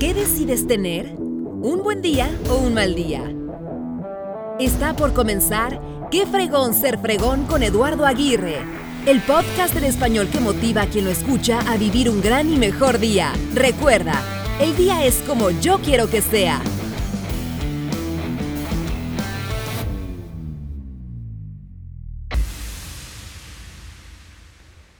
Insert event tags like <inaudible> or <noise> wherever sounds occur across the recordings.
¿Qué decides tener? ¿Un buen día o un mal día? Está por comenzar Qué fregón ser fregón con Eduardo Aguirre, el podcast en español que motiva a quien lo escucha a vivir un gran y mejor día. Recuerda, el día es como yo quiero que sea.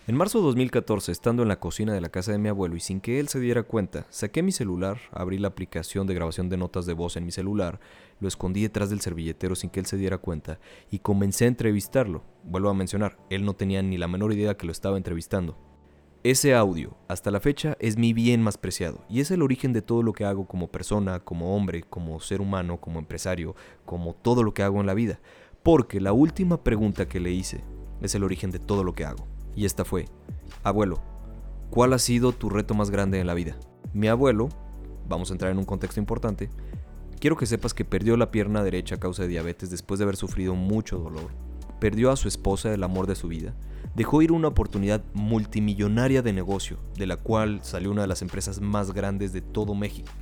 En marzo de 2014, estando en la cocina de la casa de mi abuelo y sin que él se diera cuenta, saqué mi celular, abrí la aplicación de grabación de notas de voz en mi celular, lo escondí detrás del servilletero sin que él se diera cuenta y comencé a entrevistarlo. Vuelvo a mencionar, él no tenía ni la menor idea que lo estaba entrevistando. Ese audio, hasta la fecha, es mi bien más preciado y es el origen de todo lo que hago como persona, como hombre, como ser humano, como empresario, como todo lo que hago en la vida. Porque la última pregunta que le hice es el origen de todo lo que hago. Y esta fue, abuelo, ¿cuál ha sido tu reto más grande en la vida? Mi abuelo, vamos a entrar en un contexto importante, quiero que sepas que perdió la pierna derecha a causa de diabetes después de haber sufrido mucho dolor. Perdió a su esposa, el amor de su vida. Dejó ir una oportunidad multimillonaria de negocio, de la cual salió una de las empresas más grandes de todo México.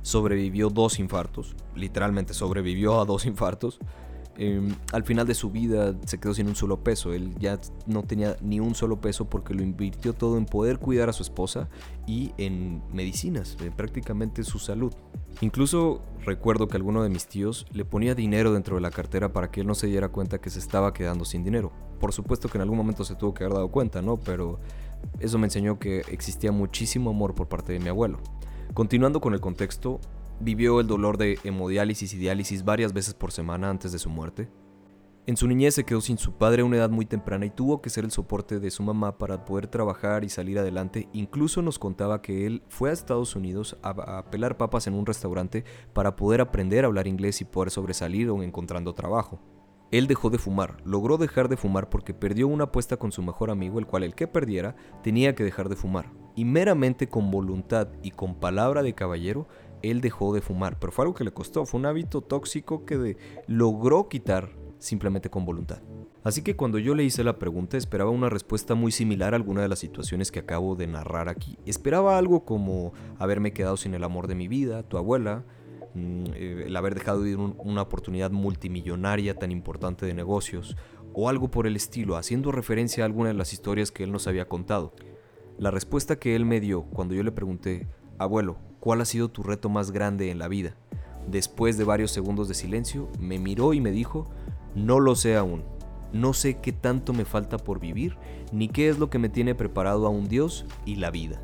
Sobrevivió dos infartos, literalmente sobrevivió a dos infartos, Em, al final de su vida se quedó sin un solo peso. Él ya no tenía ni un solo peso porque lo invirtió todo en poder cuidar a su esposa y en medicinas, en prácticamente su salud. Incluso recuerdo que alguno de mis tíos le ponía dinero dentro de la cartera para que él no se diera cuenta que se estaba quedando sin dinero. Por supuesto que en algún momento se tuvo que haber dado cuenta, ¿no? Pero eso me enseñó que existía muchísimo amor por parte de mi abuelo. Continuando con el contexto, Vivió el dolor de hemodiálisis y diálisis varias veces por semana antes de su muerte. En su niñez se quedó sin su padre a una edad muy temprana y tuvo que ser el soporte de su mamá para poder trabajar y salir adelante. Incluso nos contaba que él fue a Estados Unidos a, pelar papas en un restaurante para poder aprender a hablar inglés y poder sobresalir o encontrando trabajo. Él dejó de fumar, logró dejar de fumar porque perdió una apuesta con su mejor amigo, el cual el que perdiera tenía que dejar de fumar. Y meramente con voluntad y con palabra de caballero, él dejó de fumar, pero fue algo que le costó, fue un hábito tóxico que logró quitar simplemente con voluntad. Así que cuando yo le hice la pregunta esperaba una respuesta muy similar a alguna de las situaciones que acabo de narrar aquí. Esperaba algo como haberme quedado sin el amor de mi vida, tu abuela, mm, eh, el haber dejado de ir una oportunidad multimillonaria tan importante de negocios, o algo por el estilo, haciendo referencia a alguna de las historias que él nos había contado. La respuesta que él me dio cuando yo le pregunté, abuelo, ¿Cuál ha sido tu reto más grande en la vida? Después de varios segundos de silencio, me miró y me dijo, no lo sé aún. No sé qué tanto me falta por vivir, ni qué es lo que me tiene preparado a un Dios y la vida.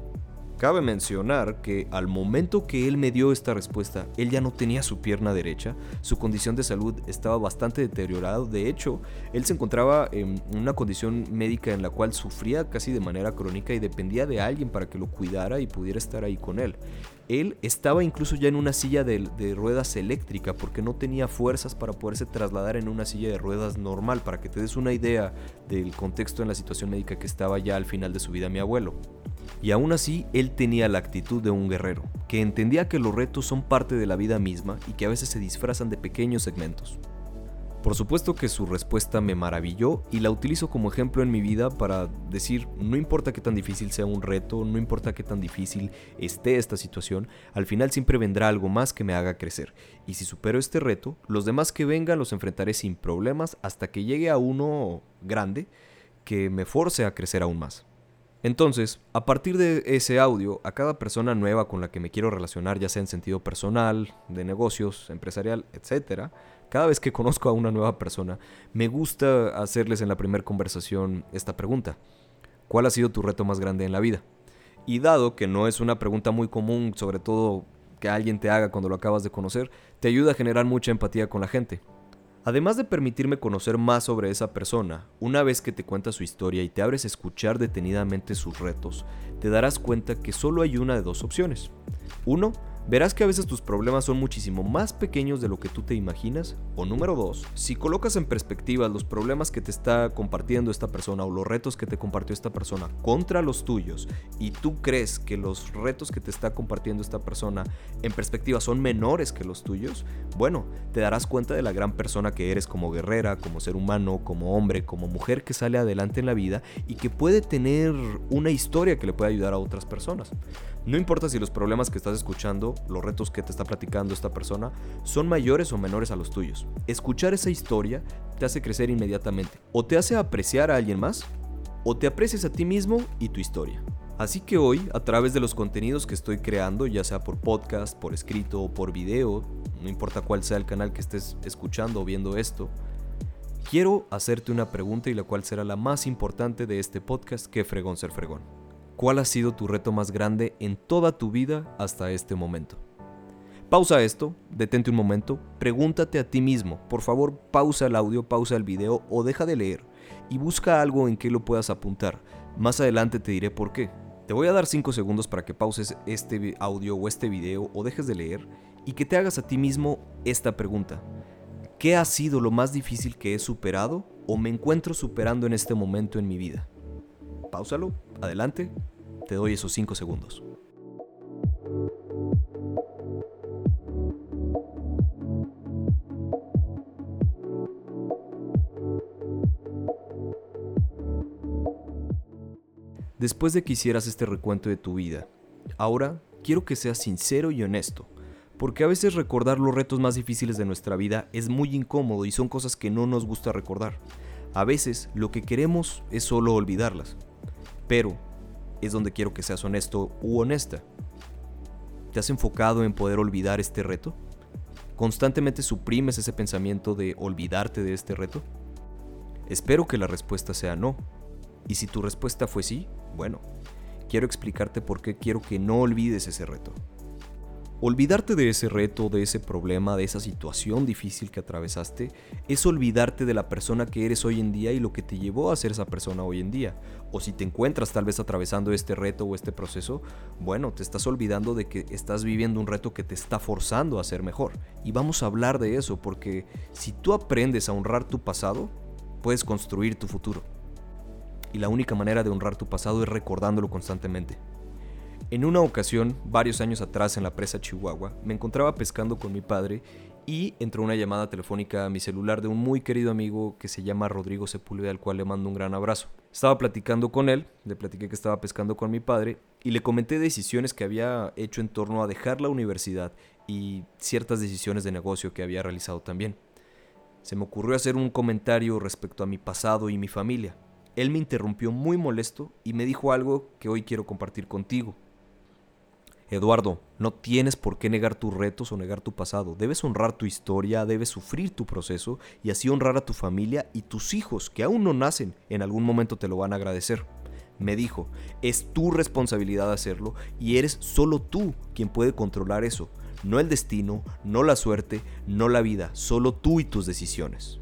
Cabe mencionar que al momento que él me dio esta respuesta, él ya no tenía su pierna derecha, su condición de salud estaba bastante deteriorada, de hecho, él se encontraba en una condición médica en la cual sufría casi de manera crónica y dependía de alguien para que lo cuidara y pudiera estar ahí con él. Él estaba incluso ya en una silla de, de, ruedas eléctrica porque no tenía fuerzas para poderse trasladar en una silla de ruedas normal, para que te des una idea del contexto en la situación médica que estaba ya al final de su vida mi abuelo. Y aún así, él tenía la actitud de un guerrero, que entendía que los retos son parte de la vida misma y que a veces se disfrazan de pequeños segmentos. Por supuesto que su respuesta me maravilló y la utilizo como ejemplo en mi vida para decir, no importa qué tan difícil sea un reto, no importa qué tan difícil esté esta situación, al final siempre vendrá algo más que me haga crecer. Y si supero este reto, los demás que vengan los enfrentaré sin problemas hasta que llegue a uno grande que me force a crecer aún más. Entonces, a partir de ese audio, a cada persona nueva con la que me quiero relacionar, ya sea en sentido personal, de negocios, empresarial, etc., cada vez que conozco a una nueva persona, me gusta hacerles en la primera conversación esta pregunta. ¿Cuál ha sido tu reto más grande en la vida? Y dado que no es una pregunta muy común, sobre todo que alguien te haga cuando lo acabas de conocer, te ayuda a generar mucha empatía con la gente. Además de permitirme conocer más sobre esa persona, una vez que te cuenta su historia y te abres a escuchar detenidamente sus retos, te darás cuenta que solo hay una de dos opciones. Uno, verás que a veces tus problemas son muchísimo más pequeños de lo que tú te imaginas. O número dos, si colocas en perspectiva los problemas que te está compartiendo esta persona o los retos que te compartió esta persona contra los tuyos y tú crees que los retos que te está compartiendo esta persona en perspectiva son menores que los tuyos, bueno, te darás cuenta de la gran persona que eres como guerrera, como ser humano, como hombre, como mujer que sale adelante en la vida y que puede tener una historia que le puede ayudar a otras personas. No importa si los problemas que estás escuchando los retos que te está platicando esta persona, son mayores o menores a los tuyos. Escuchar esa historia te hace crecer inmediatamente. O te hace apreciar a alguien más, o te aprecias a ti mismo y tu historia. Así que hoy, a través de los contenidos que estoy creando, ya sea por podcast, por escrito o por video, no importa cuál sea el canal que estés escuchando o viendo esto, quiero hacerte una pregunta y la cual será la más importante de este podcast que Fregón Ser Fregón. ¿Cuál ha sido tu reto más grande en toda tu vida hasta este momento? Pausa esto, detente un momento, pregúntate a ti mismo, por favor pausa el audio, pausa el video o deja de leer y busca algo en que lo puedas apuntar. Más adelante te diré por qué. Te voy a dar 5 segundos para que pauses este audio o este video o dejes de leer y que te hagas a ti mismo esta pregunta. ¿Qué ha sido lo más difícil que he superado o me encuentro superando en este momento en mi vida? Páusalo, adelante, te doy esos 5 segundos. Después de que hicieras este recuento de tu vida, ahora quiero que seas sincero y honesto, porque a veces recordar los retos más difíciles de nuestra vida es muy incómodo y son cosas que no nos gusta recordar. A veces lo que queremos es solo olvidarlas, pero es donde quiero que seas honesto u honesta. ¿Te has enfocado en poder olvidar este reto? ¿Constantemente suprimes ese pensamiento de olvidarte de este reto? Espero que la respuesta sea no. Y si tu respuesta fue sí, bueno, quiero explicarte por qué quiero que no olvides ese reto. Olvidarte de ese reto, de ese problema, de esa situación difícil que atravesaste, es olvidarte de la persona que eres hoy en día y lo que te llevó a ser esa persona hoy en día. O si te encuentras tal vez atravesando este reto o este proceso, bueno, te estás olvidando de que estás viviendo un reto que te está forzando a ser mejor. Y vamos a hablar de eso porque si tú aprendes a honrar tu pasado, puedes construir tu futuro y la única manera de honrar tu pasado es recordándolo constantemente. En una ocasión, varios años atrás en la presa Chihuahua, me encontraba pescando con mi padre y entró una llamada telefónica a mi celular de un muy querido amigo que se llama Rodrigo Sepúlveda, al cual le mando un gran abrazo. Estaba platicando con él, le platiqué que estaba pescando con mi padre y le comenté decisiones que había hecho en torno a dejar la universidad y ciertas decisiones de negocio que había realizado también. Se me ocurrió hacer un comentario respecto a mi pasado y mi familia. Él me interrumpió muy molesto y me dijo algo que hoy quiero compartir contigo. Eduardo, no tienes por qué negar tus retos o negar tu pasado. Debes honrar tu historia, debes sufrir tu proceso y así honrar a tu familia y tus hijos, que aún no nacen, en algún momento te lo van a agradecer. Me dijo, es tu responsabilidad hacerlo y eres solo tú quien puede controlar eso. No el destino, no la suerte, no la vida, solo tú y tus decisiones.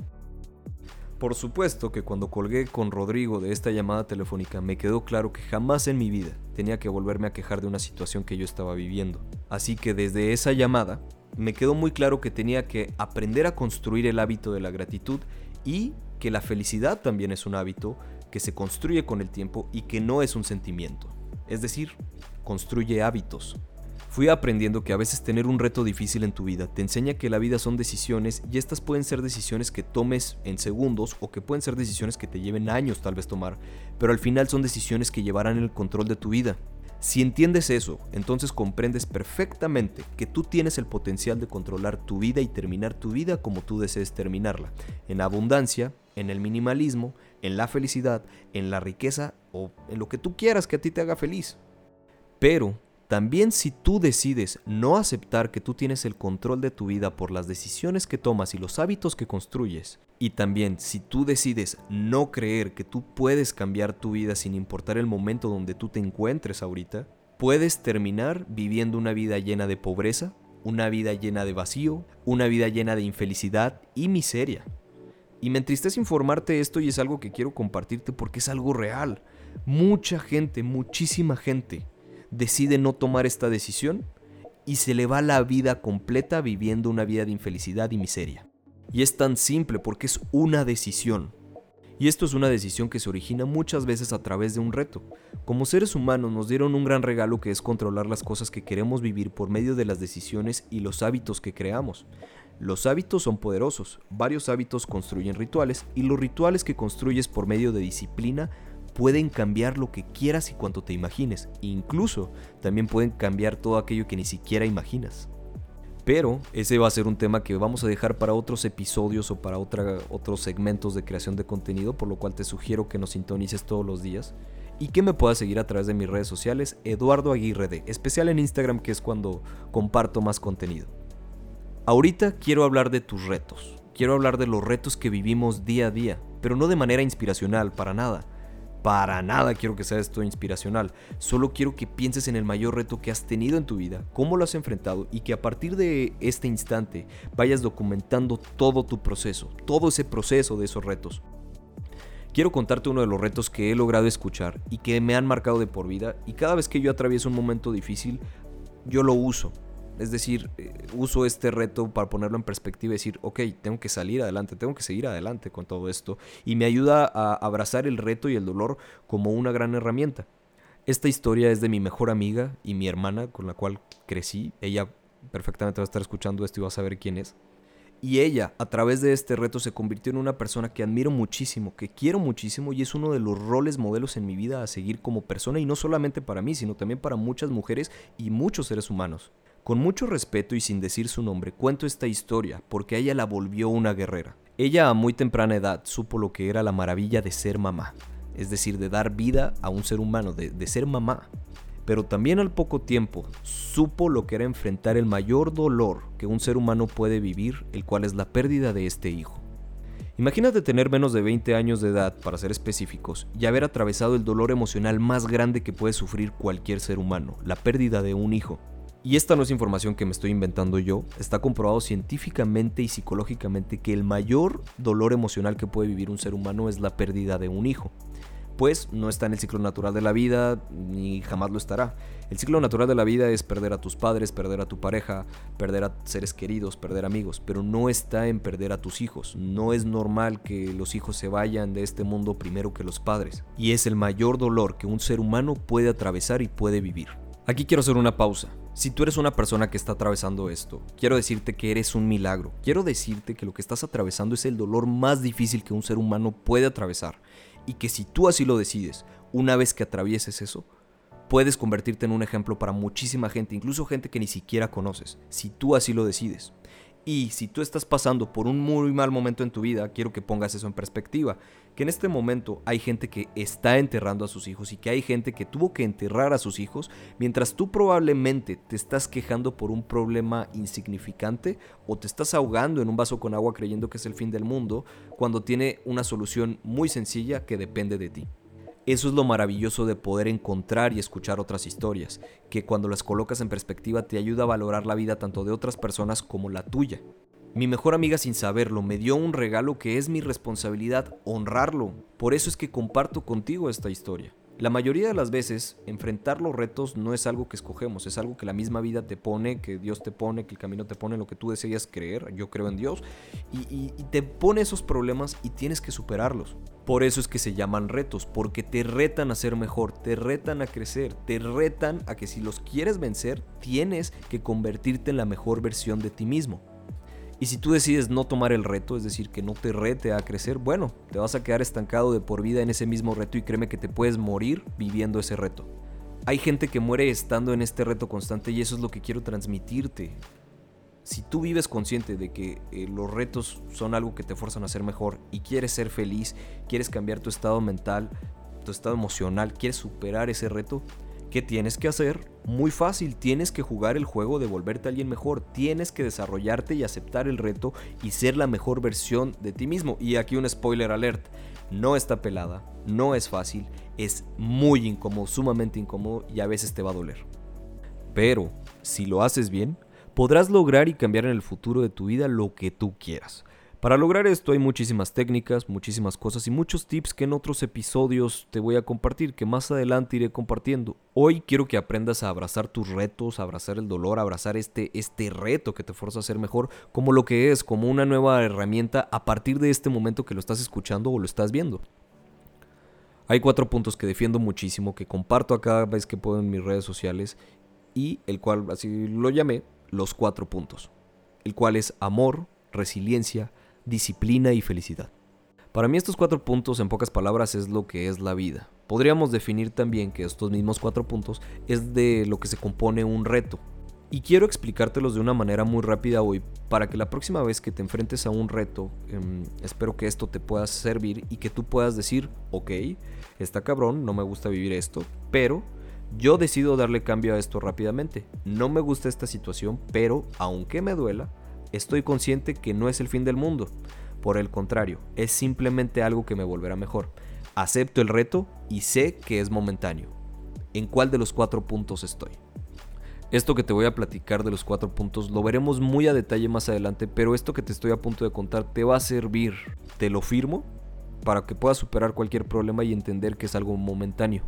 Por supuesto que cuando colgué con Rodrigo de esta llamada telefónica me quedó claro que jamás en mi vida tenía que volverme a quejar de una situación que yo estaba viviendo. Así que desde esa llamada me quedó muy claro que tenía que aprender a construir el hábito de la gratitud y que la felicidad también es un hábito que se construye con el tiempo y que no es un sentimiento. Es decir, construye hábitos, Fui aprendiendo que a veces tener un reto difícil en tu vida te enseña que la vida son decisiones y estas pueden ser decisiones que tomes en segundos o que pueden ser decisiones que te lleven años tal vez tomar, pero al final son decisiones que llevarán el control de tu vida. Si entiendes eso, entonces comprendes perfectamente que tú tienes el potencial de controlar tu vida y terminar tu vida como tú desees terminarla, en abundancia, en el minimalismo, en la felicidad, en la riqueza o en lo que tú quieras que a ti te haga feliz. Pero también si tú decides no aceptar que tú tienes el control de tu vida por las decisiones que tomas y los hábitos que construyes, y también si tú decides no creer que tú puedes cambiar tu vida sin importar el momento donde tú te encuentres ahorita, puedes terminar viviendo una vida llena de pobreza, una vida llena de vacío, una vida llena de infelicidad y miseria. Y me entristece informarte esto y es algo que quiero compartirte porque es algo real. Mucha gente, muchísima gente decide no tomar esta decisión y se le va la vida completa viviendo una vida de infelicidad y miseria. Y es tan simple porque es una decisión. Y esto es una decisión que se origina muchas veces a través de un reto. Como seres humanos nos dieron un gran regalo que es controlar las cosas que queremos vivir por medio de las decisiones y los hábitos que creamos. Los hábitos son poderosos, varios hábitos construyen rituales y los rituales que construyes por medio de disciplina pueden cambiar lo que quieras y cuanto te imagines. Incluso también pueden cambiar todo aquello que ni siquiera imaginas. Pero ese va a ser un tema que vamos a dejar para otros episodios o para otros segmentos de creación de contenido, por lo cual te sugiero que nos sintonices todos los días y que me puedas seguir a través de mis redes sociales, Eduardo Aguirre D, especial en Instagram que es cuando comparto más contenido. Ahorita quiero hablar de tus retos, quiero hablar de los retos que vivimos día a día, pero no de manera inspiracional, para nada para nada quiero que sea esto inspiracional. Solo quiero que pienses en el mayor reto que has tenido en tu vida, cómo lo has enfrentado y que a partir de este instante vayas documentando todo tu proceso, todo ese proceso de esos retos. Quiero contarte uno de los retos que he logrado escuchar y que me han marcado de por vida y cada vez que yo atravieso un momento difícil, yo lo uso es decir, eh, uso este reto para ponerlo en perspectiva y decir, ok, tengo que salir adelante, tengo que seguir adelante con todo esto. Y me ayuda a abrazar el reto y el dolor como una gran herramienta. Esta historia es de mi mejor amiga y mi hermana con la cual crecí. Ella perfectamente va a estar escuchando esto y va a saber quién es. Y ella, a través de este reto, se convirtió en una persona que admiro muchísimo, que quiero muchísimo y es uno de los roles modelos en mi vida a seguir como persona y no solamente para mí, sino también para muchas mujeres y muchos seres humanos. Con mucho respeto y sin decir su nombre, cuento esta historia porque ella la volvió una guerrera. Ella a muy temprana edad supo lo que era la maravilla de ser mamá, es decir, de dar vida a un ser humano, de, de ser mamá. Pero también al poco tiempo supo lo que era enfrentar el mayor dolor que un ser humano puede vivir, el cual es la pérdida de este hijo. Imagínate tener menos de 20 años de edad, para ser específicos, y haber atravesado el dolor emocional más grande que puede sufrir cualquier ser humano, la pérdida de un hijo. Y esta no es información que me estoy inventando yo, está comprobado científicamente y psicológicamente que el mayor dolor emocional que puede vivir un ser humano es la pérdida de un hijo. Pues no está en el ciclo natural de la vida, ni jamás lo estará. El ciclo natural de la vida es perder a tus padres, perder a tu pareja, perder a seres queridos, perder amigos, pero no está en perder a tus hijos. No es normal que los hijos se vayan de este mundo primero que los padres. Y es el mayor dolor que un ser humano puede atravesar y puede vivir. Aquí quiero hacer una pausa. Si tú eres una persona que está atravesando esto, quiero decirte que eres un milagro. Quiero decirte que lo que estás atravesando es el dolor más difícil que un ser humano puede atravesar. Y que si tú así lo decides, una vez que atravieses eso, puedes convertirte en un ejemplo para muchísima gente, incluso gente que ni siquiera conoces, si tú así lo decides. Y si tú estás pasando por un muy mal momento en tu vida, quiero que pongas eso en perspectiva. Que en este momento hay gente que está enterrando a sus hijos y que hay gente que tuvo que enterrar a sus hijos, mientras tú probablemente te estás quejando por un problema insignificante o te estás ahogando en un vaso con agua creyendo que es el fin del mundo, cuando tiene una solución muy sencilla que depende de ti. Eso es lo maravilloso de poder encontrar y escuchar otras historias, que cuando las colocas en perspectiva te ayuda a valorar la vida tanto de otras personas como la tuya. Mi mejor amiga sin saberlo me dio un regalo que es mi responsabilidad honrarlo, por eso es que comparto contigo esta historia. La mayoría de las veces, enfrentar los retos no es algo que escogemos, es algo que la misma vida te pone, que Dios te pone, que el camino te pone, lo que tú deseas creer, yo creo en Dios, y, te pone esos problemas y tienes que superarlos. Por eso es que se llaman retos, porque te retan a ser mejor, te retan a crecer, te retan a que si los quieres vencer, tienes que convertirte en la mejor versión de ti mismo. Y si tú decides no tomar el reto, es decir, que no te rete a crecer, bueno, te vas a quedar estancado de por vida en ese mismo reto y créeme que te puedes morir viviendo ese reto. Hay gente que muere estando en este reto constante y eso es lo que quiero transmitirte. Si tú vives consciente de que eh, los retos son algo que te fuerzan a ser mejor y quieres ser feliz, quieres cambiar tu estado mental, tu estado emocional, quieres superar ese reto, ¿Qué tienes que hacer? Muy fácil, tienes que jugar el juego de volverte alguien mejor, tienes que desarrollarte y aceptar el reto y ser la mejor versión de ti mismo. Y aquí un spoiler alert, no está pelada, no es fácil, es muy incómodo, sumamente incómodo y a veces te va a doler. Pero, si lo haces bien, podrás lograr y cambiar en el futuro de tu vida lo que tú quieras. Para lograr esto hay muchísimas técnicas, muchísimas cosas y muchos tips que en otros episodios te voy a compartir, que más adelante iré compartiendo. Hoy quiero que aprendas a abrazar tus retos, a abrazar el dolor, a abrazar este, este reto que te fuerza a ser mejor, como lo que es, como una nueva herramienta a partir de este momento que lo estás escuchando o lo estás viendo. Hay cuatro puntos que defiendo muchísimo, que comparto a cada vez que puedo en mis redes sociales y el cual así lo llamé los cuatro puntos. El cual es amor, resiliencia, disciplina y felicidad. Para mí estos cuatro puntos en pocas palabras es lo que es la vida. Podríamos definir también que estos mismos cuatro puntos es de lo que se compone un reto. Y quiero explicártelos de una manera muy rápida hoy para que la próxima vez que te enfrentes a un reto, em, espero que esto te pueda servir y que tú puedas decir, ok, está cabrón, no me gusta vivir esto, pero yo decido darle cambio a esto rápidamente. No me gusta esta situación, pero aunque me duela, estoy consciente que no es el fin del mundo. Por el contrario, es simplemente algo que me volverá mejor. Acepto el reto y sé que es momentáneo. ¿En cuál de los cuatro puntos estoy? Esto que te voy a platicar de los cuatro puntos lo veremos muy a detalle más adelante, pero esto que te estoy a punto de contar te va a servir, te lo firmo, para que puedas superar cualquier problema y entender que es algo momentáneo.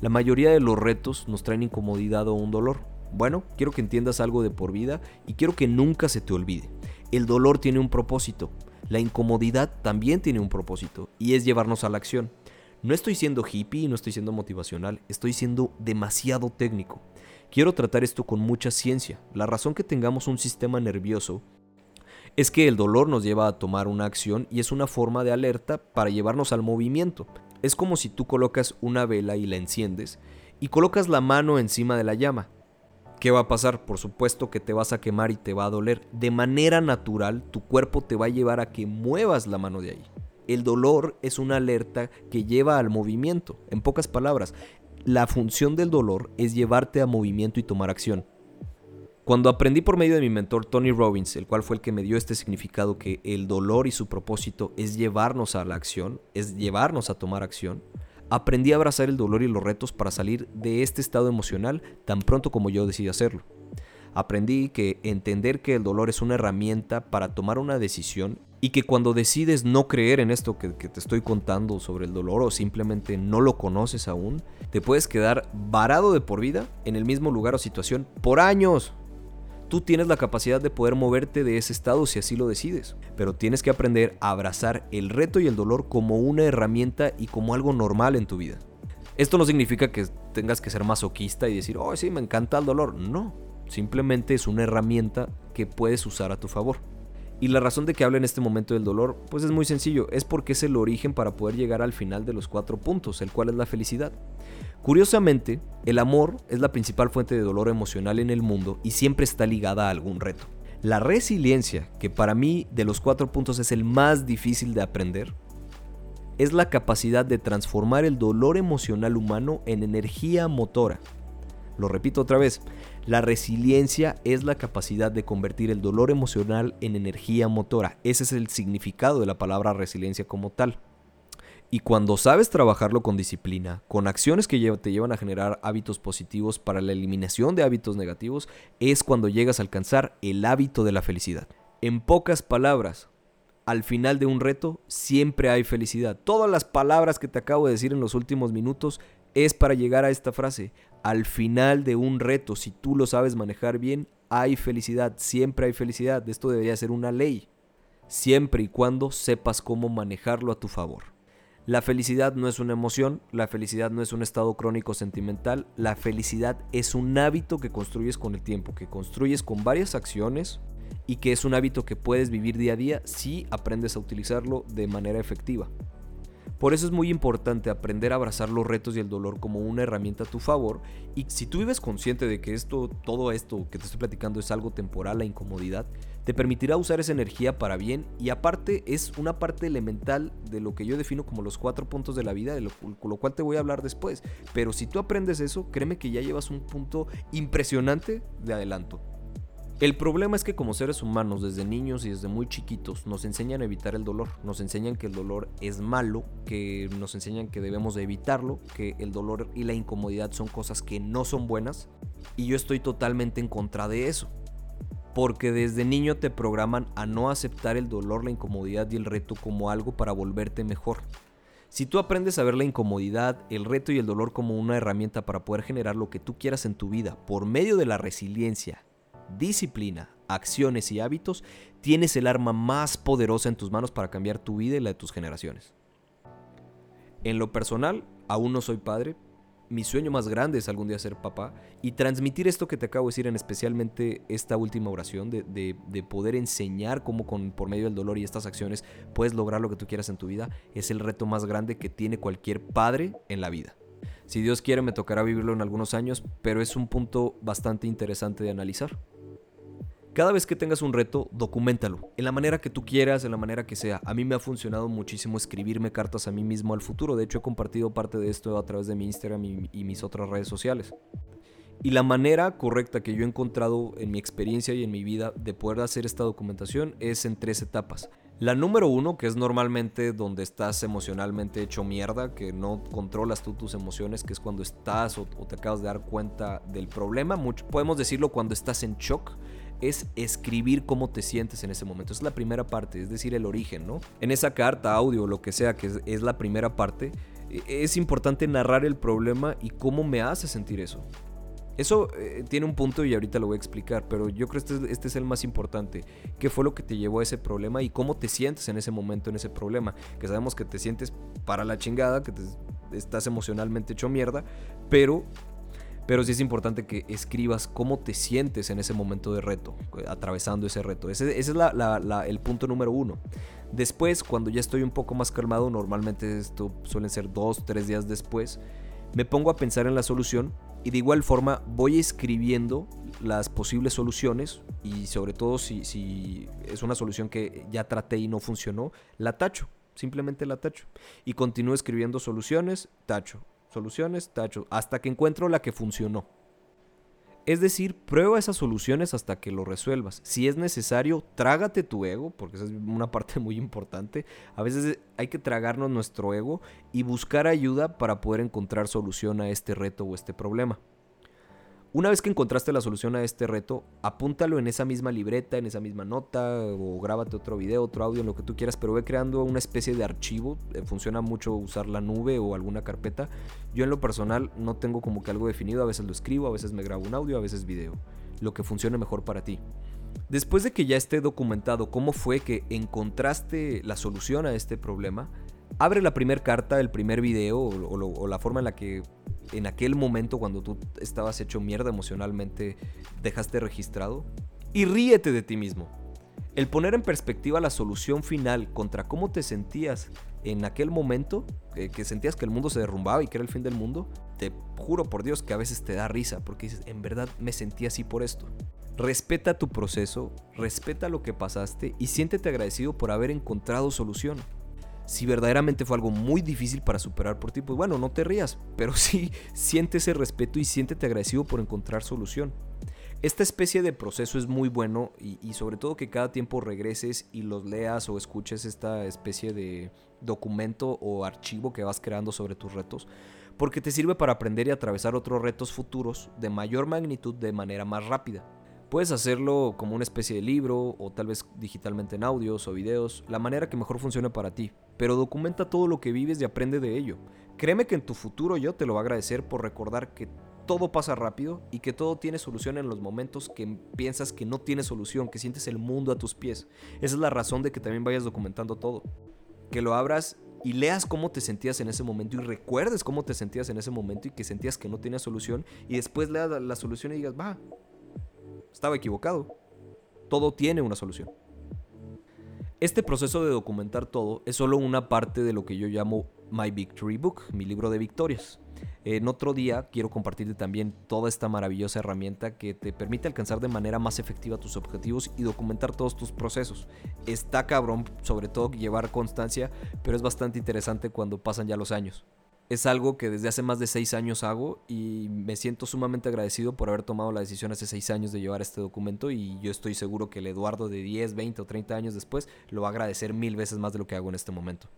La mayoría de los retos nos traen incomodidad o un dolor. Bueno, quiero que entiendas algo de por vida y quiero que nunca se te olvide. El dolor tiene un propósito, la incomodidad también tiene un propósito y es llevarnos a la acción. No estoy siendo hippie no estoy siendo motivacional, estoy siendo demasiado técnico. Quiero tratar esto con mucha ciencia. La razón que tengamos un sistema nervioso es que el dolor nos lleva a tomar una acción y es una forma de alerta para llevarnos al movimiento. Es como si tú colocas una vela y la enciendes y colocas la mano encima de la llama. ¿Qué va a pasar? Por supuesto que te vas a quemar y te va a doler. De manera natural, tu cuerpo te va a llevar a que muevas la mano de ahí. El dolor es una alerta que lleva al movimiento. En pocas palabras, la función del dolor es llevarte a movimiento y tomar acción. Cuando aprendí por medio de mi mentor Tony Robbins, el cual fue el que me dio este significado que el dolor y su propósito es llevarnos a la acción, es llevarnos a tomar acción, aprendí a abrazar el dolor y los retos para salir de este estado emocional tan pronto como yo decidí hacerlo. Aprendí que entender que el dolor es una herramienta para tomar una decisión y que cuando decides no creer en esto que, te estoy contando sobre el dolor o simplemente no lo conoces aún, te puedes quedar varado de por vida en el mismo lugar o situación por años. Tú tienes la capacidad de poder moverte de ese estado si así lo decides, pero tienes que aprender a abrazar el reto y el dolor como una herramienta y como algo normal en tu vida. Esto no significa que tengas que ser masoquista y decir, oh sí, me encanta el dolor. No, simplemente es una herramienta que puedes usar a tu favor. Y la razón de que hable en este momento del dolor, pues es muy sencillo, es porque es el origen para poder llegar al final de los cuatro puntos, el cual es la felicidad. Curiosamente, el amor es la principal fuente de dolor emocional en el mundo y siempre está ligada a algún reto. La resiliencia, que para mí de los cuatro puntos es el más difícil de aprender, es la capacidad de transformar el dolor emocional humano en energía motora. Lo repito otra vez, la resiliencia es la capacidad de convertir el dolor emocional en energía motora. Ese es el significado de la palabra resiliencia como tal. Y cuando sabes trabajarlo con disciplina, con acciones que te llevan a generar hábitos positivos para la eliminación de hábitos negativos, es cuando llegas a alcanzar el hábito de la felicidad. En pocas palabras, al final de un reto siempre hay felicidad. Todas las palabras que te acabo de decir en los últimos minutos es para llegar a esta frase. Al final de un reto, si tú lo sabes manejar bien, hay felicidad. Siempre hay felicidad. Esto debería ser una ley. Siempre y cuando sepas cómo manejarlo a tu favor. La felicidad no es una emoción, la felicidad no es un estado crónico sentimental, la felicidad es un hábito que construyes con el tiempo, que construyes con varias acciones y que es un hábito que puedes vivir día a día si aprendes a utilizarlo de manera efectiva. Por eso es muy importante aprender a abrazar los retos y el dolor como una herramienta a tu favor y si tú vives consciente de que esto, todo esto que te estoy platicando es algo temporal, la incomodidad, te permitirá usar esa energía para bien y aparte es una parte elemental de lo que yo defino como los cuatro puntos de la vida, de lo, lo cual te voy a hablar después. Pero si tú aprendes eso, créeme que ya llevas un punto impresionante de adelanto. El problema es que como seres humanos desde niños y desde muy chiquitos nos enseñan a evitar el dolor, nos enseñan que el dolor es malo, que nos enseñan que debemos de evitarlo, que el dolor y la incomodidad son cosas que no son buenas. Y yo estoy totalmente en contra de eso. Porque desde niño te programan a no aceptar el dolor, la incomodidad y el reto como algo para volverte mejor. Si tú aprendes a ver la incomodidad, el reto y el dolor como una herramienta para poder generar lo que tú quieras en tu vida por medio de la resiliencia, disciplina, acciones y hábitos, tienes el arma más poderosa en tus manos para cambiar tu vida y la de tus generaciones. En lo personal, aún no soy padre, mi sueño más grande es algún día ser papá y transmitir esto que te acabo de decir, en especialmente esta última oración, de, de, poder enseñar cómo con, por medio del dolor y estas acciones puedes lograr lo que tú quieras en tu vida, es el reto más grande que tiene cualquier padre en la vida. Si Dios quiere me tocará vivirlo en algunos años, pero es un punto bastante interesante de analizar. Cada vez que tengas un reto, documentalo, en la manera que tú quieras, en la manera que sea. A mí me ha funcionado muchísimo escribirme cartas a mí mismo al futuro. De hecho, he compartido parte de esto a través de mi Instagram y, mis otras redes sociales. Y la manera correcta que yo he encontrado en mi experiencia y en mi vida de poder hacer esta documentación es en tres etapas. La número uno, que es normalmente donde estás emocionalmente hecho mierda, que no controlas tú tus emociones, que es cuando estás o, te acabas de dar cuenta del problema. podemos decirlo cuando estás en shock es escribir cómo te sientes en ese momento. Es la primera parte, es decir, el origen, ¿no? En esa carta, audio, lo que sea, que es, la primera parte, e, es importante narrar el problema y cómo me hace sentir eso. Eso eh, tiene un punto y ahorita lo voy a explicar, pero yo creo que este, este, es el más importante. ¿Qué fue lo que te llevó a ese problema y cómo te sientes en ese momento, en ese problema? Que sabemos que te sientes para la chingada, que te, estás emocionalmente hecho mierda, pero pero sí es importante que escribas cómo te sientes en ese momento de reto, atravesando ese reto. Ese, es el punto número uno. Después, cuando ya estoy un poco más calmado, normalmente esto suelen ser dos, tres días después, me pongo a pensar en la solución y de igual forma voy escribiendo las posibles soluciones y sobre todo si, es una solución que ya traté y no funcionó, la tacho, simplemente la tacho. Y continúo escribiendo soluciones, tacho soluciones, tacho, hasta que encuentro la que funcionó. Es decir, prueba esas soluciones hasta que lo resuelvas. Si es necesario, trágate tu ego, porque esa es una <laughs> parte muy importante. A veces hay que tragarnos nuestro ego y buscar ayuda para poder encontrar solución a este reto o este problema. Una vez que encontraste la solución a este reto, apúntalo en esa misma libreta, en esa misma nota, o grábate otro video, otro audio, en lo que tú quieras, pero ve creando una especie de archivo. Eh, funciona mucho usar la nube o alguna carpeta. Yo en lo personal no tengo como que algo definido, a veces lo escribo, a veces me grabo un audio, a veces video. Lo que funcione mejor para ti. Después de que ya esté documentado cómo fue que encontraste la solución a este problema, abre la primera carta, el primer video o, la forma en la que en aquel momento cuando tú estabas hecho mierda emocionalmente dejaste registrado y ríete de ti mismo. El poner en perspectiva la solución final contra cómo te sentías en aquel momento, que sentías que el mundo se derrumbaba y que era el fin del mundo, te juro por Dios que a veces te da risa porque dices, en verdad me sentí así por esto. Respeta tu proceso, respeta lo que pasaste y siéntete agradecido por haber encontrado solución si verdaderamente fue algo muy difícil para superar por ti, pues bueno, no te rías, pero <laughs> sí siente ese respeto y siéntete agradecido por encontrar solución. Esta especie de proceso es muy bueno y, sobre todo que cada tiempo regreses y los leas o escuches esta especie de documento o archivo que vas creando sobre tus retos, porque te sirve para aprender y atravesar otros retos futuros de mayor magnitud de manera más rápida. Puedes hacerlo como una especie de libro o tal vez digitalmente en audios o videos, la manera que mejor funcione para ti, pero documenta todo lo que vives y aprende de ello. Créeme que en tu futuro yo te lo voy a agradecer por recordar que todo pasa rápido y que todo tiene solución en los momentos que piensas que no tiene solución, que sientes el mundo a tus pies. Esa es la razón de que también vayas documentando todo. Que lo abras y leas cómo te sentías en ese momento y recuerdes cómo te sentías en ese momento y que sentías que no tenía solución y después leas la solución y digas, va, estaba equivocado. Todo tiene una solución. Este proceso de documentar todo es solo una parte de lo que yo llamo My Victory Book, mi libro de victorias. En otro día quiero compartirte también toda esta maravillosa herramienta que te permite alcanzar de manera más efectiva tus objetivos y documentar todos tus procesos. Está cabrón, sobre todo llevar constancia, pero es bastante interesante cuando pasan ya los años es algo que desde hace más de seis años hago y me siento sumamente agradecido por haber tomado la decisión hace seis años de llevar este documento y yo estoy seguro que el Eduardo de 10, 20 o 30 años después lo va a agradecer mil veces más de lo que hago en este momento.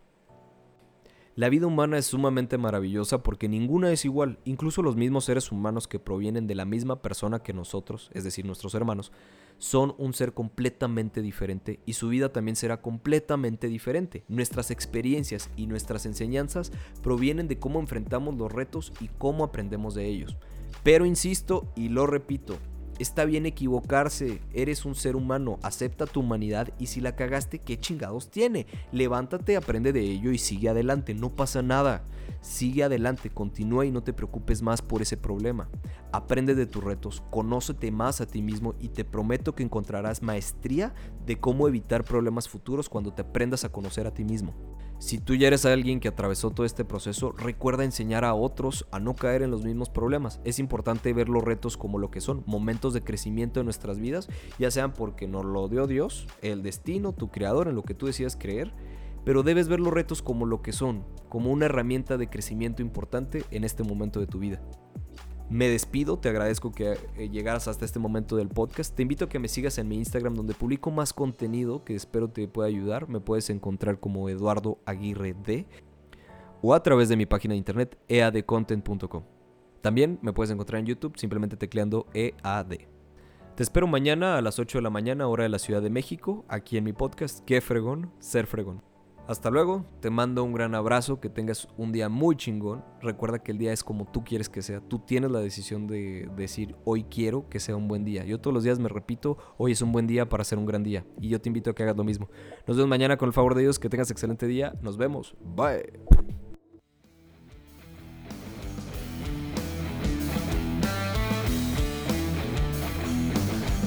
La vida humana es sumamente maravillosa porque ninguna es igual, incluso los mismos seres humanos que provienen de la misma persona que nosotros, es decir, nuestros hermanos, son un ser completamente diferente y su vida también será completamente diferente. Nuestras experiencias y nuestras enseñanzas provienen de cómo enfrentamos los retos y cómo aprendemos de ellos. Pero insisto y lo repito, Está bien equivocarse, eres un ser humano, acepta tu humanidad y si la cagaste, ¿qué chingados tiene? Levántate, aprende de ello y sigue adelante, no pasa nada. Sigue adelante, continúa y no te preocupes más por ese problema. Aprende de tus retos, conócete más a ti mismo y te prometo que encontrarás maestría de cómo evitar problemas futuros cuando te aprendas a conocer a ti mismo. Si tú ya eres alguien que atravesó todo este proceso, recuerda enseñar a otros a no caer en los mismos problemas. Es importante ver los retos como lo que son, momentos de crecimiento en nuestras vidas, ya sean porque nos lo dio Dios, el destino, tu creador, en lo que tú decidas creer, pero debes ver los retos como lo que son, como una herramienta de crecimiento importante en este momento de tu vida. Me despido, te agradezco que eh, llegaras hasta este momento del podcast. Te invito a que me sigas en mi Instagram donde publico más contenido que espero te pueda ayudar. Me puedes encontrar como Eduardo Aguirre D o a través de mi página de internet eadcontent.com. También me puedes encontrar en YouTube simplemente tecleando EAD. Te espero mañana a las 8 de la mañana, hora de la Ciudad de México, aquí en mi podcast, Qué fregón, ser fregón. Hasta luego, te mando un gran abrazo, que tengas un día muy chingón. Recuerda que el día es como tú quieres que sea. Tú tienes la decisión de decir, hoy quiero que sea un buen día. Yo todos los días me repito, hoy es un buen día para ser un gran día. Y yo te invito a que hagas lo mismo. Nos vemos mañana con el favor de Dios, que tengas excelente día. Nos vemos. Bye.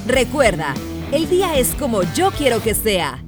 Recuerda, el día es como yo quiero que sea